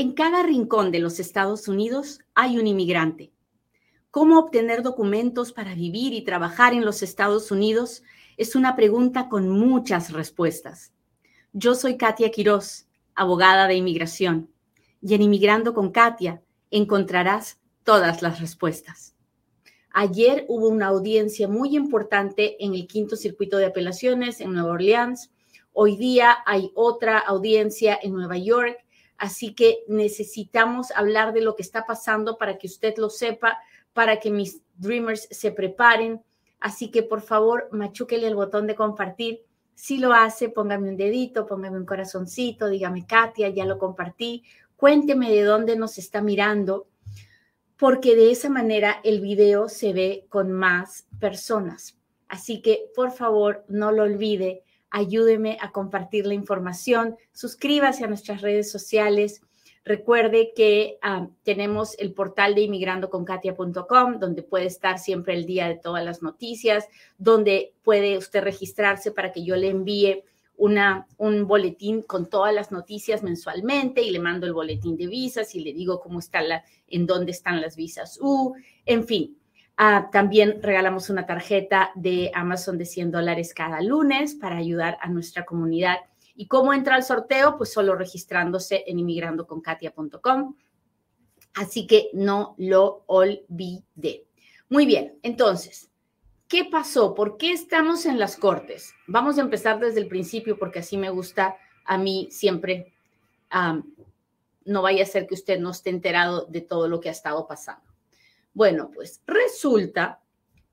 En cada rincón de los Estados Unidos hay un inmigrante. ¿Cómo obtener documentos para vivir y trabajar en los Estados Unidos? Es una pregunta con muchas respuestas. Yo soy Katia Quiroz, abogada de inmigración, y en Inmigrando con Katia encontrarás todas las respuestas. Ayer hubo una audiencia muy importante en el quinto circuito de apelaciones en Nueva Orleans. Hoy día hay otra audiencia en Nueva York Así que necesitamos hablar de lo que está pasando para que usted lo sepa, para que mis dreamers se preparen. Así que por favor, machúquele el botón de compartir. Si lo hace, póngame un dedito, póngame un corazoncito, dígame, Katia, ya lo compartí. Cuénteme de dónde nos está mirando, porque de esa manera el video se ve con más personas. Así que por favor, no lo olvide ayúdeme a compartir la información, suscríbase a nuestras redes sociales. Recuerde que ah, tenemos el portal de inmigrandoconkatia.com, donde puede estar siempre el día de todas las noticias, donde puede usted registrarse para que yo le envíe una, un boletín con todas las noticias mensualmente y le mando el boletín de visas y le digo cómo está la, en dónde están las visas U, en fin, Ah, también regalamos una tarjeta de Amazon de 100 dólares cada lunes para ayudar a nuestra comunidad. ¿Y cómo entra al sorteo? Pues solo registrándose en inmigrandoconkatia.com. Así que no lo olvide. Muy bien, entonces, ¿qué pasó? ¿Por qué estamos en las cortes? Vamos a empezar desde el principio porque así me gusta a mí siempre. no vaya a ser que usted no esté enterado de todo lo que ha estado pasando. Bueno, pues resulta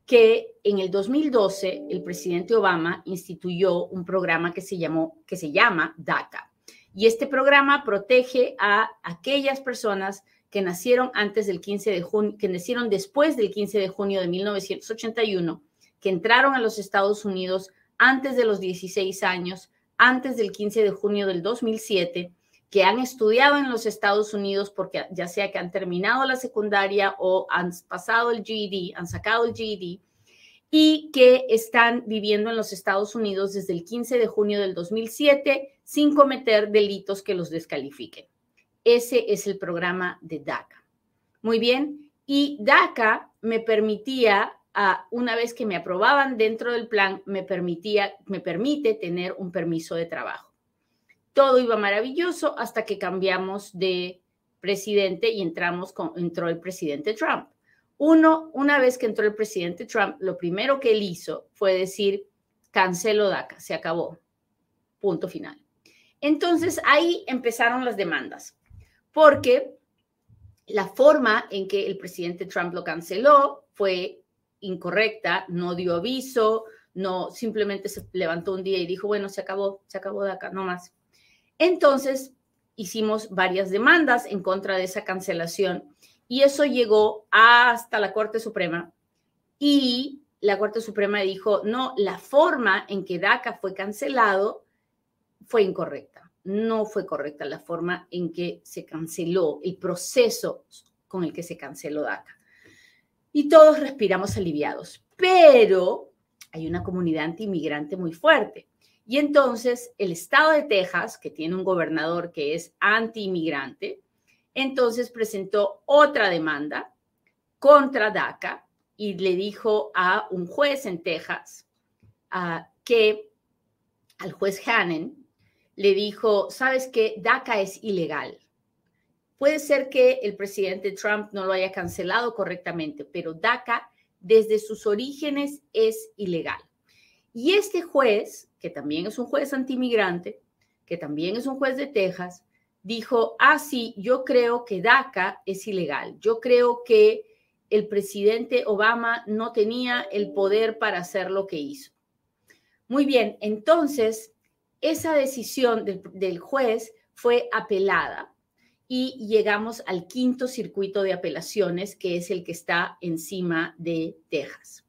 que en el 2012 el presidente Obama instituyó un programa que se llamó que se llama DACA. Y este programa protege a aquellas personas que nacieron antes del 15 de junio, que nacieron después del 15 de junio de 1981, que entraron a los Estados Unidos antes de los 16 años, antes del 15 de junio del 2007 que han estudiado en los Estados Unidos, porque ya sea que han terminado la secundaria o han pasado el GED, han sacado el GED, y que están viviendo en los Estados Unidos desde el 15 de junio del 2007 sin cometer delitos que los descalifiquen. Ese es el programa de DACA. Muy bien, y DACA me permitía, una vez que me aprobaban dentro del plan, me permitía, me permite tener un permiso de trabajo todo iba maravilloso hasta que cambiamos de presidente y entramos con, entró el presidente Trump. Uno, una vez que entró el presidente Trump, lo primero que él hizo fue decir, cancelo DACA, se acabó, punto final. Entonces ahí empezaron las demandas, porque la forma en que el presidente Trump lo canceló fue incorrecta, no dio aviso, no simplemente se levantó un día y dijo, bueno, se acabó, se acabó DACA, no más. Entonces, hicimos varias demandas en contra de esa cancelación y eso llegó hasta la Corte Suprema y la Corte Suprema dijo, no, la forma en que DACA fue cancelado fue incorrecta. No fue correcta la forma en que se canceló, el proceso con el que se canceló DACA. Y todos respiramos aliviados, pero hay una comunidad antiinmigrante muy fuerte. Y entonces el estado de Texas, que tiene un gobernador que es anti-inmigrante, entonces presentó otra demanda contra DACA y le dijo a un juez en Texas que al juez Hannon le dijo, sabes que DACA es ilegal. Puede ser que el presidente Trump no lo haya cancelado correctamente, pero DACA desde sus orígenes es ilegal. Y este juez, que también es un juez antimigrante, que también es un juez de Texas, dijo, ah, sí, yo creo que DACA es ilegal. Yo creo que el presidente Obama no tenía el poder para hacer lo que hizo. Muy bien, entonces esa decisión del, del juez fue apelada y llegamos al quinto circuito de apelaciones, que es el que está encima de Texas.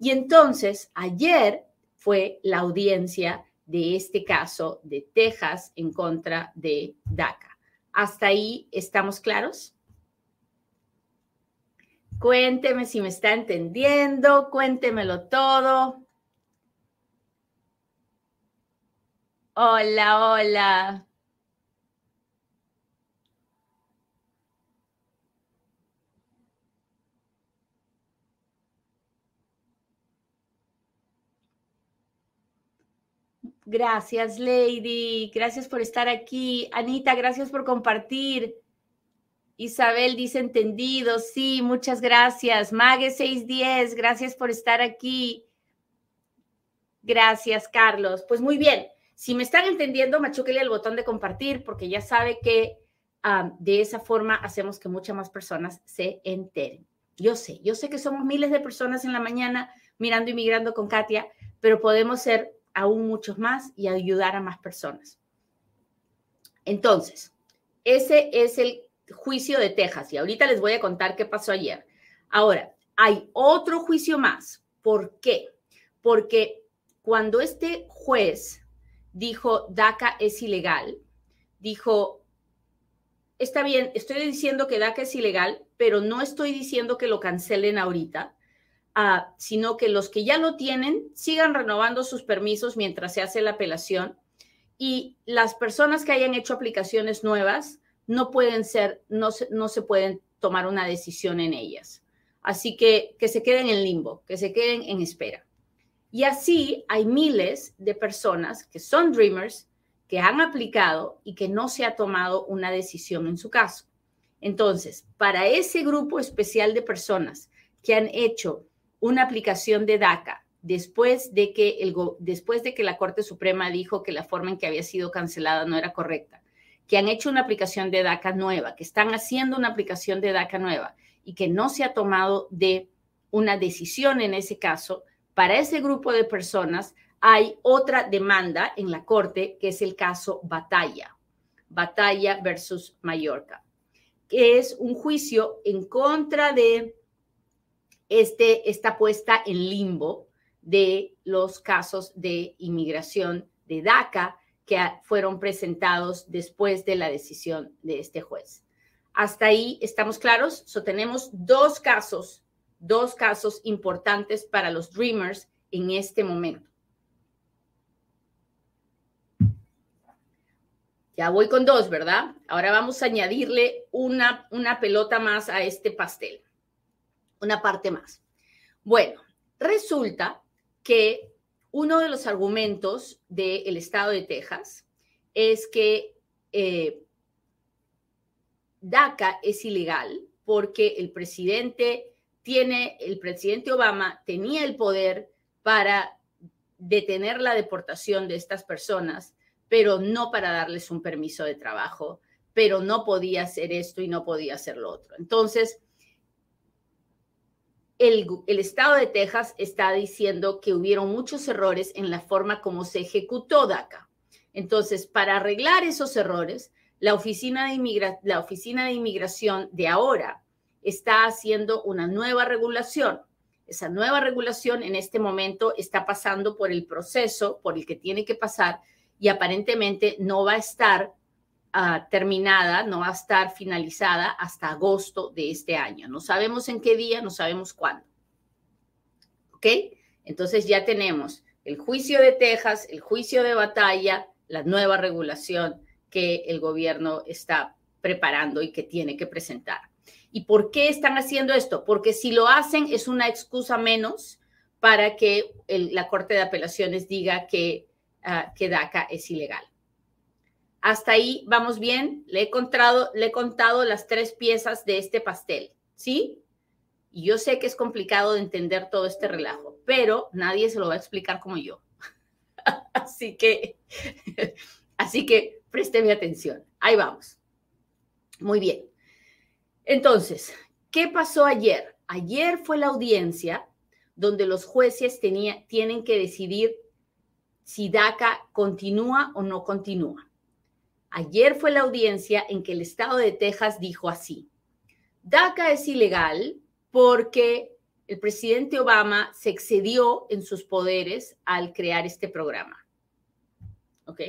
Y entonces, ayer fue la audiencia de este caso de Texas en contra de DACA. ¿Hasta ahí estamos claros? Cuénteme si me está entendiendo, cuéntemelo todo. Hola, hola. Gracias, Lady. Gracias por estar aquí. Anita, gracias por compartir. Isabel dice entendido. Sí, muchas gracias. Mague 610, gracias por estar aquí. Gracias, Carlos. Pues muy bien. Si me están entendiendo, machúquele el botón de compartir porque ya sabe que de esa forma hacemos que muchas más personas se enteren. Yo sé, yo sé que somos miles de personas en la mañana mirando y migrando con Katia, pero podemos ser aún muchos más y ayudar a más personas. Entonces, ese es el juicio de Texas y ahorita les voy a contar qué pasó ayer. Ahora, hay otro juicio más. ¿Por qué? Porque cuando este juez dijo DACA es ilegal, dijo, está bien, estoy diciendo que DACA es ilegal, pero no estoy diciendo que lo cancelen ahorita, uh, sino que los que ya lo tienen sigan renovando sus permisos mientras se hace la apelación y las personas que hayan hecho aplicaciones nuevas no pueden ser, no se, no se pueden tomar una decisión en ellas. Así que que se queden en limbo, que se queden en espera. Y así hay miles de personas que son Dreamers, que han aplicado y que no se ha tomado una decisión en su caso. Entonces, para ese grupo especial de personas que han hecho una aplicación de DACA después de que, el, después de que la Corte Suprema dijo que la forma en que había sido cancelada no era correcta, que han hecho una aplicación de DACA nueva, que están haciendo una aplicación de DACA nueva y que no se ha tomado de una decisión en ese caso, para ese grupo de personas hay otra demanda en la Corte, que es el caso Batalla, Batalla versus Mallorca, que es un juicio en contra de este, esta puesta en limbo de los casos de inmigración de DACA que fueron presentados después de la decisión de este juez. Hasta ahí estamos claros. Tenemos dos casos, dos casos importantes para los Dreamers en este momento. Ya voy con dos, ¿verdad? Ahora vamos a añadirle una, una pelota más a este pastel, una parte más. Bueno, resulta que uno de los argumentos del estado de Texas es que eh, DACA es ilegal porque el presidente tiene, el presidente Obama tenía el poder para detener la deportación de estas personas pero no para darles un permiso de trabajo, pero no podía hacer esto y no podía hacer lo otro. Entonces, el, Estado de Texas está diciendo que hubieron muchos errores en la forma como se ejecutó DACA. Entonces, para arreglar esos errores, la Oficina de Inmigración de ahora está haciendo una nueva regulación. Esa nueva regulación en este momento está pasando por el proceso por el que tiene que pasar y aparentemente no va a estar ah, terminada, no va a estar finalizada hasta agosto de este año. No sabemos en qué día, no sabemos cuándo. ¿Ok? Entonces ya tenemos el juicio de Texas, el juicio de batalla, la nueva regulación que el gobierno está preparando y que tiene que presentar. ¿Y por qué están haciendo esto? Porque si lo hacen es una excusa menos para que la Corte de Apelaciones diga que Ah, que DACA es ilegal. Hasta ahí vamos bien. Le he, contado, le he contado las tres piezas de este pastel, ¿sí? Y yo sé que es complicado de entender todo este relajo, pero nadie se lo va a explicar como yo. así que, así que présteme atención. Ahí vamos. Muy bien. Entonces, ¿qué pasó ayer? Ayer fue la audiencia donde los jueces tenía, tienen que decidir si DACA continúa o no continúa. Ayer fue la audiencia en que el estado de Texas dijo así, DACA es ilegal porque el presidente Obama se excedió en sus poderes al crear este programa. ¿Ok?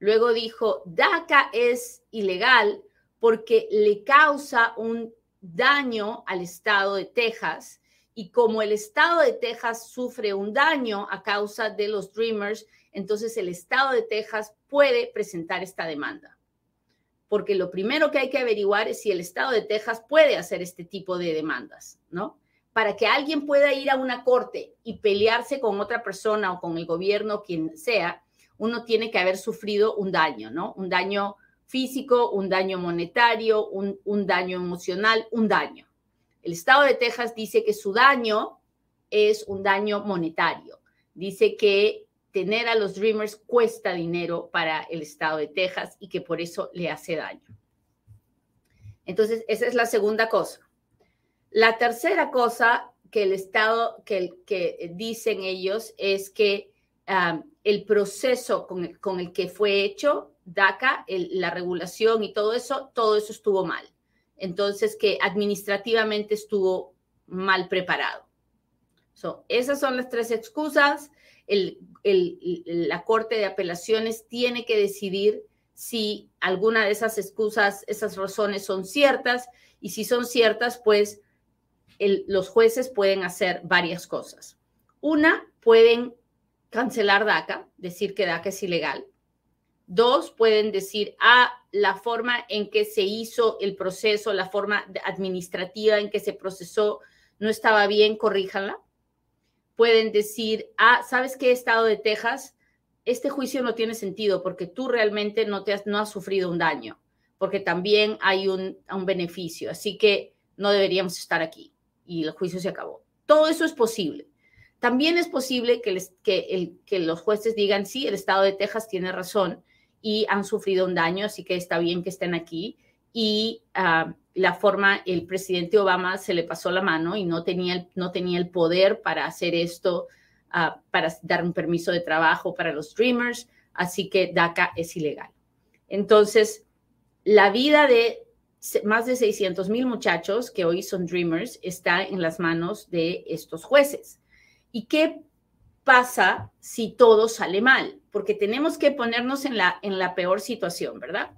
Luego dijo, DACA es ilegal porque le causa un daño al estado de Texas y como el estado de Texas sufre un daño a causa de los Dreamers, entonces el estado de Texas puede presentar esta demanda. Porque lo primero que hay que averiguar es si el estado de Texas puede hacer este tipo de demandas, ¿no? Para que alguien pueda ir a una corte y pelearse con otra persona o con el gobierno, quien sea, uno tiene que haber sufrido un daño, ¿no? Un daño físico, un daño monetario, un, un daño emocional, un daño. El estado de Texas dice que su daño es un daño monetario. Dice que tener a los Dreamers cuesta dinero para el estado de Texas y que por eso le hace daño. Entonces, esa es la segunda cosa. La tercera cosa que el Estado, que, que dicen ellos, es que um, el proceso con el, con el, que fue hecho DACA, la regulación y todo eso, todo eso estuvo mal. Entonces, que administrativamente estuvo mal preparado. So, esas son las tres excusas. La Corte de Apelaciones tiene que decidir si alguna de esas excusas, esas razones son ciertas y si son ciertas, pues los jueces pueden hacer varias cosas. Una, pueden cancelar DACA, decir que DACA es ilegal. Dos, pueden decir, ah, la forma en que se hizo el proceso, la forma administrativa en que se procesó no estaba bien, corríjanla. Pueden decir, ah, ¿sabes qué, Estado de Texas? Este juicio no tiene sentido porque tú realmente no, te has, no has sufrido un daño, porque también hay un, un beneficio, así que no deberíamos estar aquí y el juicio se acabó. Todo eso es posible. También es posible que, que, que los jueces digan, sí, el Estado de Texas tiene razón y han sufrido un daño, así que está bien que estén aquí. Y ah, la forma, el presidente Obama se le pasó la mano y no tenía no tenía el poder para hacer esto, ah, para dar un permiso de trabajo para los Dreamers, así que DACA es ilegal. Entonces, la vida de más de 600 mil muchachos que hoy son Dreamers está en las manos de estos jueces. ¿Y qué pasa si todo sale mal? Porque tenemos que ponernos en la, en la peor situación, ¿verdad?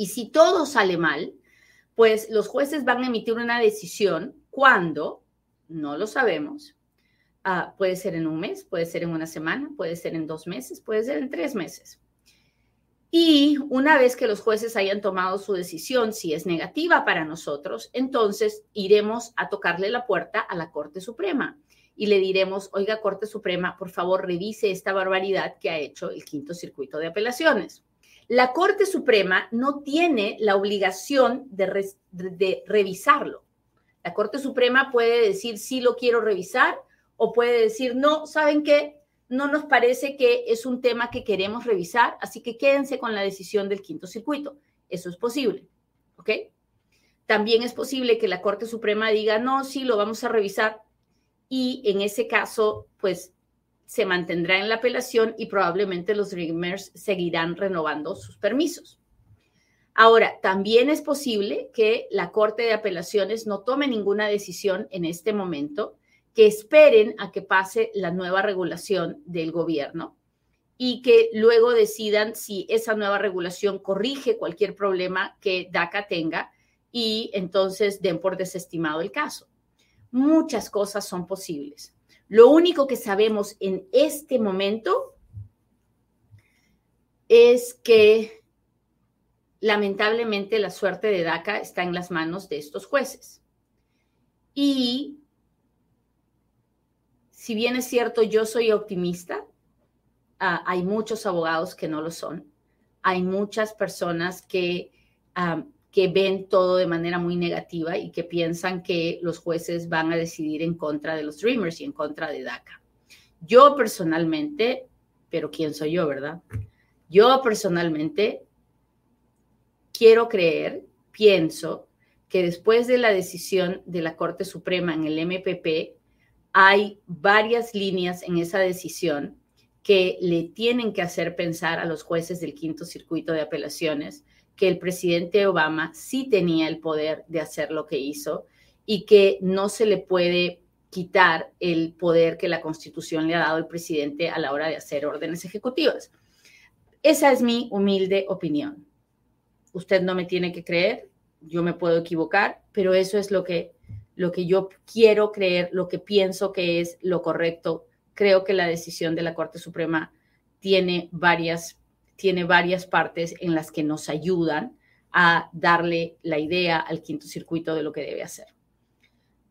Y si todo sale mal, pues los jueces van a emitir una decisión cuando, no lo sabemos, ah, puede ser en un mes, puede ser en una semana, puede ser en dos meses, puede ser en tres meses. Y una vez que los jueces hayan tomado su decisión, si es negativa para nosotros, entonces iremos a tocarle la puerta a la Corte Suprema y le diremos, oiga, Corte Suprema, por favor, revise esta barbaridad que ha hecho el quinto circuito de apelaciones. La Corte Suprema no tiene la obligación de, revisarlo. La Corte Suprema puede decir, sí lo quiero revisar, o puede decir, no, ¿saben qué? no nos parece que es un tema que queremos revisar, así que quédense con la decisión del quinto circuito. Eso es posible, ¿ok? También es posible que la Corte Suprema diga, no, sí, lo vamos a revisar y en ese caso, pues se mantendrá en la apelación y probablemente los Dreamers seguirán renovando sus permisos. Ahora, también es posible que la Corte de Apelaciones no tome ninguna decisión en este momento que esperen a que pase la nueva regulación del gobierno y que luego decidan si esa nueva regulación corrige cualquier problema que DACA tenga y entonces den por desestimado el caso. Muchas cosas son posibles. Lo único que sabemos en este momento es que lamentablemente la suerte de DACA está en las manos de estos jueces. Y si bien es cierto, yo soy optimista, ah, hay muchos abogados que no lo son. Hay muchas personas que, ah, que ven todo de manera muy negativa y que piensan que los jueces van a decidir en contra de los Dreamers y en contra de DACA. Yo personalmente, pero ¿quién soy yo, verdad? Yo personalmente quiero creer, pienso que después de la decisión de la Corte Suprema en el MPP, hay varias líneas en esa decisión que le tienen que hacer pensar a los jueces del quinto circuito de apelaciones que el presidente Obama sí tenía el poder de hacer lo que hizo y que no se le puede quitar el poder que la constitución le ha dado al presidente a la hora de hacer órdenes ejecutivas. Esa es mi humilde opinión. Usted no me tiene que creer, yo me puedo equivocar, pero eso es lo que lo que yo quiero creer, lo que pienso que es lo correcto. Creo que la decisión de la Corte Suprema tiene varias, tiene varias partes en las que nos ayudan a darle la idea al quinto circuito de lo que debe hacer.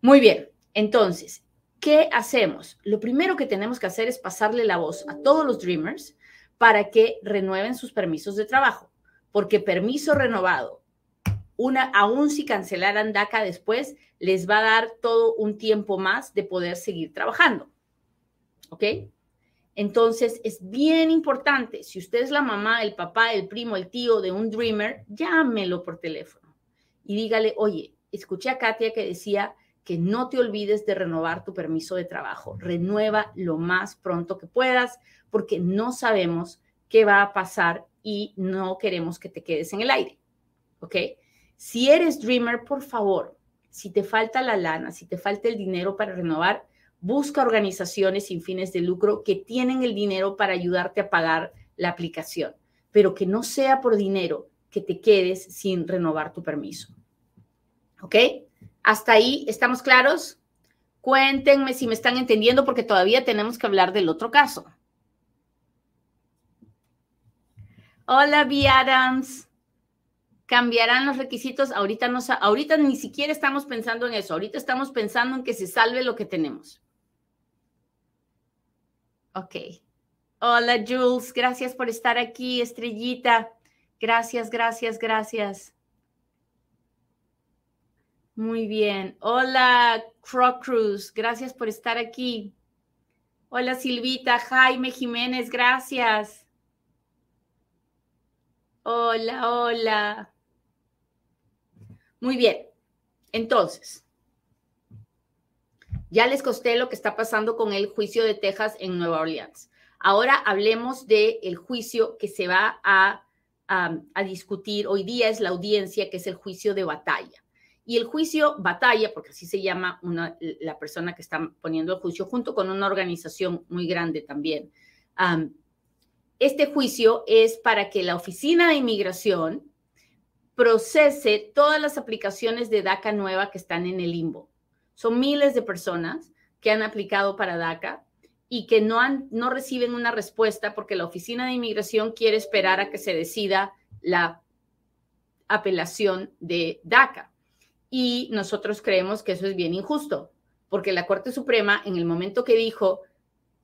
Muy bien, entonces, ¿qué hacemos? Lo primero que tenemos que hacer es pasarle la voz a todos los Dreamers para que renueven sus permisos de trabajo, porque permiso renovado, una, aún si cancelaran DACA después, les va a dar todo un tiempo más de poder seguir trabajando. ¿Ok? Entonces, es bien importante, si usted es la mamá, el papá, el primo, el tío de un dreamer, llámelo por teléfono y dígale, oye, escuché a Katia que decía que no te olvides de renovar tu permiso de trabajo. Renueva lo más pronto que puedas porque no sabemos qué va a pasar y no queremos que te quedes en el aire. ¿Ok? Si eres dreamer, por favor, si te falta la lana, si te falta el dinero para renovar, busca organizaciones sin fines de lucro que tienen el dinero para ayudarte a pagar la aplicación, pero que no sea por dinero que te quedes sin renovar tu permiso. ¿Ok? Hasta ahí, ¿estamos claros? Cuéntenme si me están entendiendo porque todavía tenemos que hablar del otro caso. Hola, B. Adams. ¿Cambiarán los requisitos? Ahorita, no, ahorita ni siquiera estamos pensando en eso. Ahorita estamos pensando en que se salve lo que tenemos. Ok. Hola, Jules. Gracias por estar aquí, Estrellita. Gracias, gracias, gracias. Muy bien. Hola, Croc Cruz. Gracias por estar aquí. Hola, Silvita. Jaime Jiménez. Gracias. Hola, hola. Muy bien. Entonces, ya les costé lo que está pasando con el juicio de Texas en Nueva Orleans. Ahora hablemos del juicio que se va a, a, discutir hoy día, es la audiencia, que es el juicio de batalla. Y el juicio batalla, porque así se llama una, la persona que está poniendo el juicio, junto con una organización muy grande también. este juicio es para que la Oficina de Inmigración procese todas las aplicaciones de DACA nueva que están en el limbo. Son miles de personas que han aplicado para DACA y que no, han, no reciben una respuesta porque la Oficina de Inmigración quiere esperar a que se decida la apelación de DACA. Y nosotros creemos que eso es bien injusto, porque la Corte Suprema, en el momento que dijo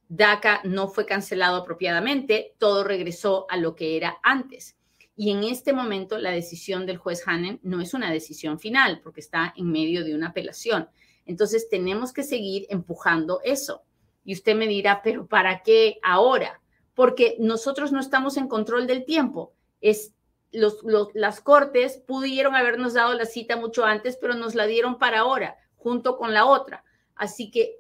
DACA no fue cancelado apropiadamente, todo regresó a lo que era antes. Y en este momento la decisión del juez Hannen no es una decisión final, porque está en medio de una apelación. Entonces tenemos que seguir empujando eso. Y usted me dirá, pero ¿para qué ahora? Porque nosotros no estamos en control del tiempo. Es, los, las cortes pudieron habernos dado la cita mucho antes, pero nos la dieron para ahora, junto con la otra. Así que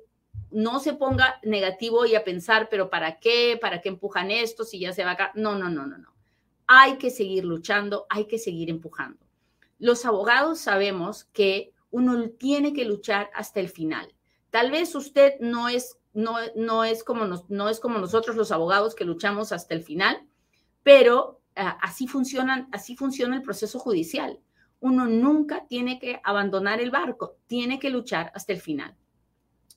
no se ponga negativo y a pensar, pero ¿para qué? ¿Para qué empujan esto? Si ya se va a... No, no, no, no, no. Hay que seguir luchando, hay que seguir empujando. Los abogados sabemos que uno tiene que luchar hasta el final. Tal vez usted no es, no, no es, como, no es como nosotros los abogados que luchamos hasta el final, pero ah, así, funcionan, así funciona el proceso judicial. Uno nunca tiene que abandonar el barco, tiene que luchar hasta el final.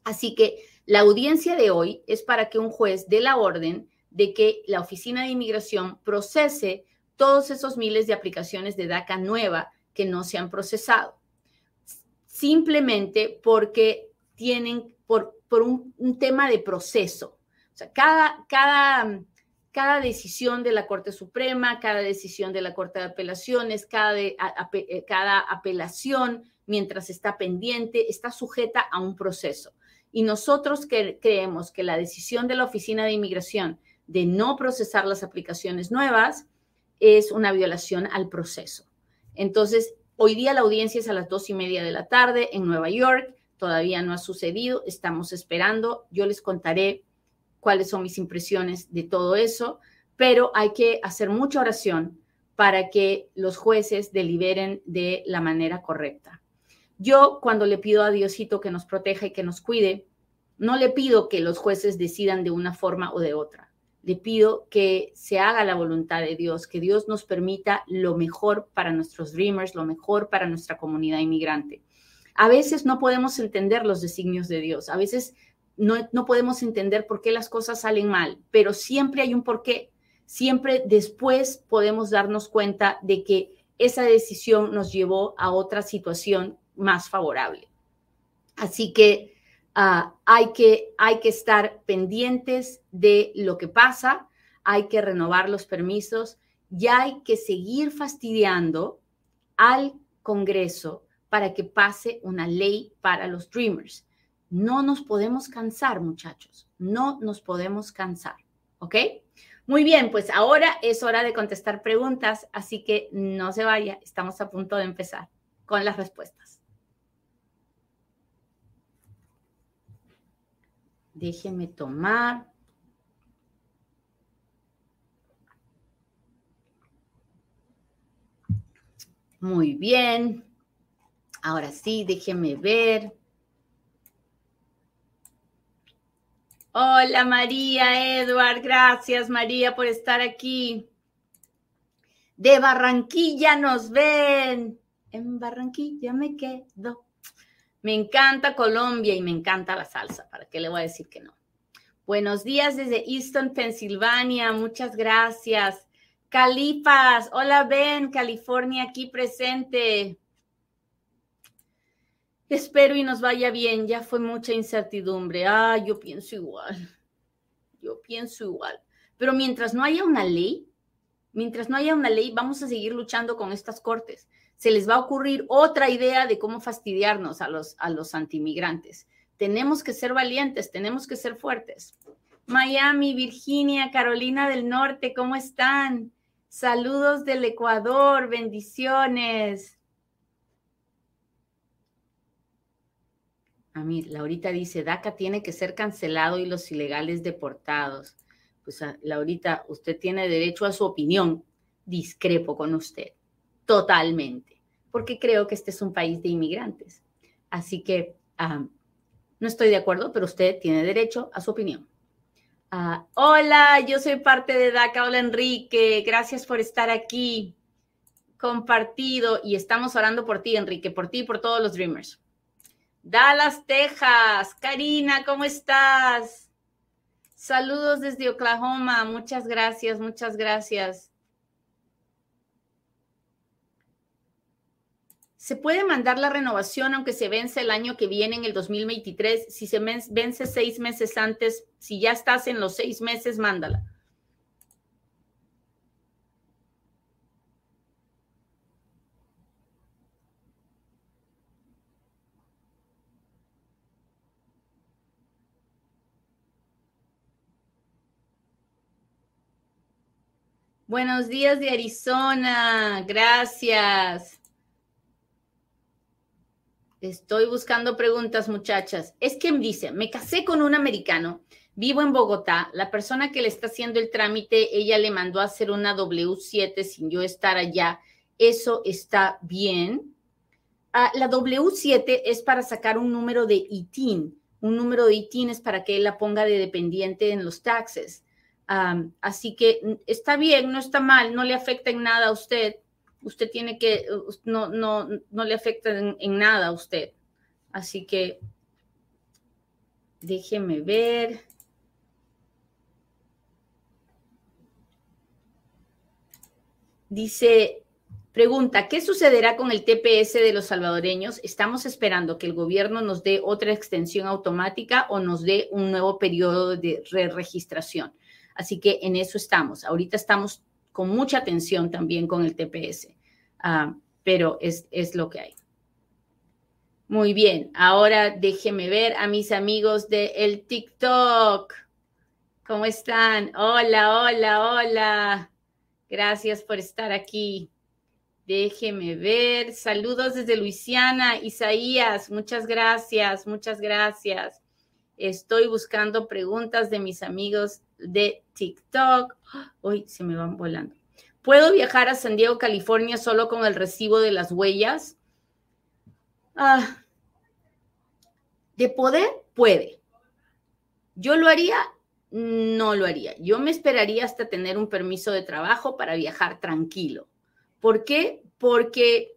Así que la audiencia de hoy es para que un juez dé la orden de que la Oficina de Inmigración procese todos esos miles de aplicaciones de DACA nueva que no se han procesado simplemente porque tienen, por, por un, tema de proceso. O sea, cada, cada, cada decisión de la Corte Suprema, cada decisión de la Corte de Apelaciones, cada, eh, cada apelación, mientras está pendiente, está sujeta a un proceso. Y nosotros creemos que la decisión de la Oficina de Inmigración de no procesar las aplicaciones nuevas es una violación al proceso. Entonces, Hoy día la audiencia es a las dos y media de la tarde en Nueva York. Todavía no ha sucedido. Estamos esperando. Yo les contaré cuáles son mis impresiones de todo eso, pero hay que hacer mucha oración para que los jueces deliberen de la manera correcta. Yo cuando le pido a Diosito que nos proteja y que nos cuide, no le pido que los jueces decidan de una forma o de otra le pido que se haga la voluntad de Dios, que Dios nos permita lo mejor para nuestros dreamers, lo mejor para nuestra comunidad inmigrante. A veces no podemos entender los designios de Dios, a veces no, no podemos entender por qué las cosas salen mal, pero siempre hay un porqué. Siempre después podemos darnos cuenta de que esa decisión nos llevó a otra situación más favorable. Así que Ah, hay, que, hay que estar pendientes de lo que pasa. hay que renovar los permisos, ya hay que seguir fastidiando al Congreso para que pase una ley para los Dreamers. No nos podemos cansar, muchachos, no nos podemos cansar, ¿ok? Muy bien, pues ahora es hora de contestar preguntas, así que no se vaya, estamos a punto de empezar con las respuestas. Déjenme tomar Muy bien. Ahora sí, déjeme ver. Hola María, Edward, gracias María por estar aquí. De Barranquilla nos ven. En Barranquilla me quedo. Me encanta Colombia y me encanta la salsa. ¿Para qué le voy a decir que no? Buenos días desde Easton, Pensilvania. Muchas gracias. Califas, hola Ben, California aquí presente. Espero y nos vaya bien, ya fue mucha incertidumbre. Ah, yo pienso igual, yo pienso igual. Pero mientras no haya una ley, mientras no haya una ley, vamos a seguir luchando con estas cortes. Se les va a ocurrir otra idea de cómo fastidiarnos a los, a los antimigrantes. Tenemos que ser valientes, tenemos que ser fuertes. Miami, Virginia, Carolina del Norte, ¿cómo están? Saludos del Ecuador, bendiciones. A mí, Laurita dice, DACA tiene que ser cancelado y los ilegales deportados. Pues ah, Laurita, usted tiene derecho a su opinión. Discrepo con usted, totalmente, porque creo que este es un país de inmigrantes. Así que no estoy de acuerdo, pero usted tiene derecho a su opinión. Ah, hola, yo soy parte de DACA. Hola, Enrique. Gracias por estar aquí. Compartido y estamos orando por ti, Enrique, por ti y por todos los Dreamers. Dallas, Texas. Karina, ¿cómo estás? Saludos desde Oklahoma. Muchas gracias, muchas gracias. ¿Se puede mandar la renovación aunque se vence el año que viene, en el 2023? Si se vence seis meses antes, si ya estás en los seis meses, mándala. Buenos días de Arizona, gracias. Estoy buscando preguntas, muchachas. Es que dice, me casé con un americano, vivo en Bogotá, la persona que le está haciendo el trámite, ella le mandó a hacer una W7 sin yo estar allá. ¿Eso está bien? Ah, la W7 es para sacar un número de ITIN. Un número de ITIN es para que él la ponga de dependiente en los taxes. así que mm, está bien, no está mal, no le afecta en nada a usted usted tiene que, no, no, no le afecta en, nada a usted. Así que déjeme ver. Dice, pregunta, ¿qué sucederá con el TPS de los salvadoreños? Estamos esperando que el gobierno nos dé otra extensión automática o nos dé un nuevo periodo de re registración. Así que en eso estamos. Ahorita estamos con mucha atención también con el TPS, ah, pero es, es lo que hay. Muy bien, ahora déjeme ver a mis amigos de el TikTok. ¿Cómo están? Hola, hola, hola. Gracias por estar aquí. Déjeme ver. Saludos desde Luisiana, Isaías. Muchas gracias, muchas gracias. Estoy buscando preguntas de mis amigos de TikTok. Hoy se me van volando. ¿Puedo viajar a San Diego, California solo con el recibo de las huellas? Ah, de poder, puede. ¿Yo lo haría? No lo haría. Yo me esperaría hasta tener un permiso de trabajo para viajar tranquilo. ¿Por qué? Porque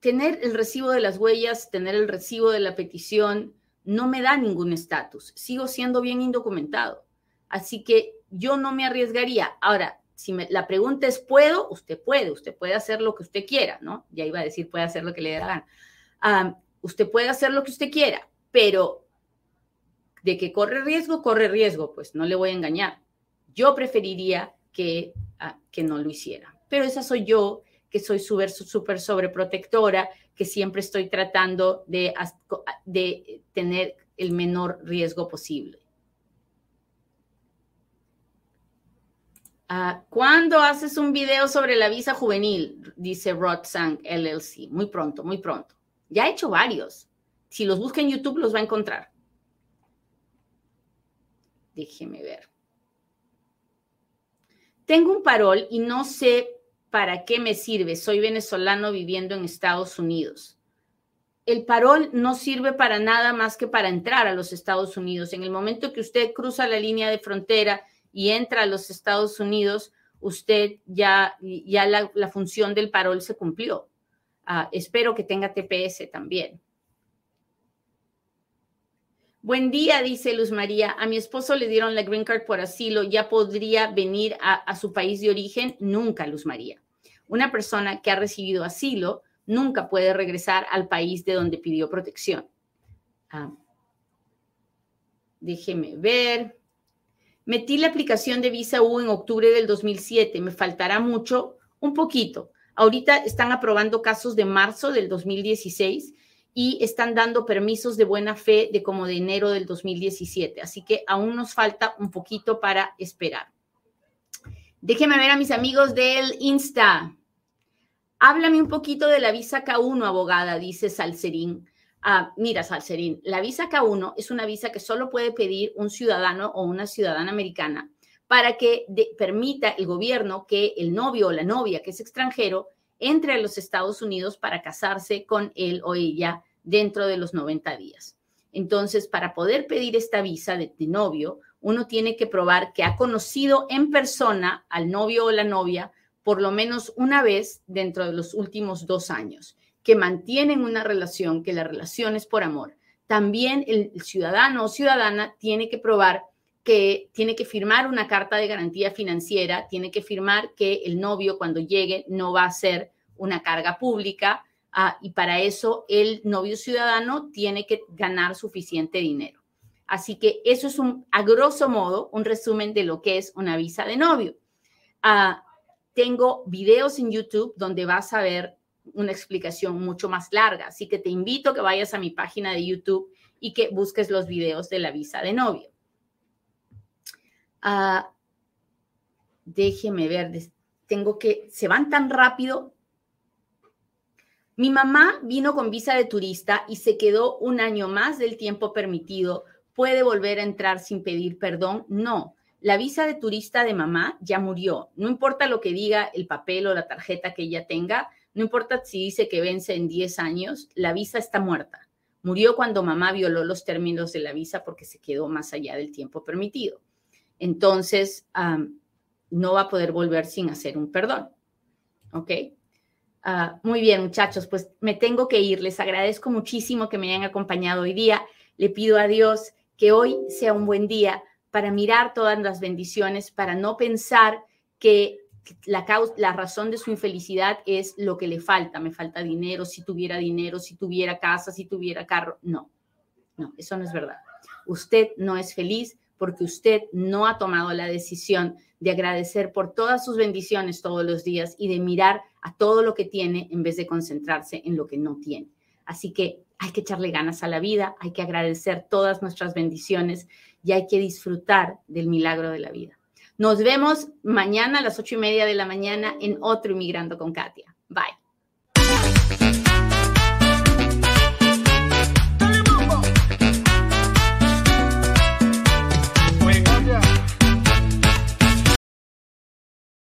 tener el recibo de las huellas, tener el recibo de la petición, no me da ningún estatus. Sigo siendo bien indocumentado. Así que yo no me arriesgaría. Ahora, si la pregunta es, ¿puedo? Usted puede, usted puede hacer lo que usted quiera, ¿no? Ya iba a decir, puede hacer lo que le dé la gana. usted puede hacer lo que usted quiera, pero de que corre riesgo, corre riesgo, pues no le voy a engañar. Yo preferiría que, ah, que no lo hiciera. Pero esa soy yo, que soy súper sobreprotectora, que siempre estoy tratando de, de tener el menor riesgo posible. Uh, ¿Cuándo haces un video sobre la visa juvenil? Dice Rod Sang LLC. Muy pronto, muy pronto. Ya he hecho varios. Si los busca en YouTube, los va a encontrar. Déjeme ver. Tengo un parol y no sé para qué me sirve. Soy venezolano viviendo en Estados Unidos. El parol no sirve para nada más que para entrar a los Estados Unidos. En el momento que usted cruza la línea de frontera y entra a los Estados Unidos, usted ya, ya la, función del parol se cumplió. Ah, espero que tenga TPS también. Buen día, dice Luz María. A mi esposo le dieron la green card por asilo. ¿Ya podría venir a, su país de origen? Nunca, Luz María. Una persona que ha recibido asilo nunca puede regresar al país de donde pidió protección. Ah, déjeme ver. Metí la aplicación de visa U en octubre del 2007. Me faltará mucho, un poquito. Ahorita están aprobando casos de marzo del 2016 y están dando permisos de buena fe de como de enero del 2017. Así que aún nos falta un poquito para esperar. Déjenme ver a mis amigos del Insta. Háblame un poquito de la visa K1, abogada, dice Salcerín. Ah, mira, Salcerín, la visa K1 es una visa que solo puede pedir un ciudadano o una ciudadana americana para que permita el gobierno que el novio o la novia que es extranjero entre a los Estados Unidos para casarse con él o ella dentro de los 90 días. Entonces, para poder pedir esta visa de, novio, uno tiene que probar que ha conocido en persona al novio o la novia por lo menos una vez dentro de los últimos dos años, que mantienen una relación, que la relación es por amor. También el ciudadano o ciudadana tiene que probar que tiene que firmar una carta de garantía financiera, tiene que firmar que el novio cuando llegue no va a ser una carga pública ah, y para eso el novio ciudadano tiene que ganar suficiente dinero. Así que eso es un, a grosso modo, un resumen de lo que es una visa de novio. Ah, tengo videos en YouTube donde vas a ver una explicación mucho más larga, así que te invito a que vayas a mi página de YouTube y que busques los videos de la visa de novio. Ah, déjeme ver, tengo que, se van tan rápido. Mi mamá vino con visa de turista y se quedó un año más del tiempo permitido. ¿Puede volver a entrar sin pedir perdón? No. La visa de turista de mamá ya murió. No importa lo que diga el papel o la tarjeta que ella tenga, no importa si dice que vence en 10 años, la visa está muerta. Murió cuando mamá violó los términos de la visa porque se quedó más allá del tiempo permitido entonces no va a poder volver sin hacer un perdón. ¿Ok? Ah, muy bien, muchachos, pues me tengo que ir. Les agradezco muchísimo que me hayan acompañado hoy día. Le pido a Dios que hoy sea un buen día para mirar todas las bendiciones, para no pensar que la, la razón de su infelicidad es lo que le falta. Me falta dinero, si tuviera dinero, si tuviera casa, si tuviera carro. No, no, eso no es verdad. Usted no es feliz porque usted no ha tomado la decisión de agradecer por todas sus bendiciones todos los días y de mirar a todo lo que tiene en vez de concentrarse en lo que no tiene. Así que hay que echarle ganas a la vida, hay que agradecer todas nuestras bendiciones y hay que disfrutar del milagro de la vida. Nos vemos mañana a las ocho y media de la mañana en otro Inmigrando con Katia. Bye.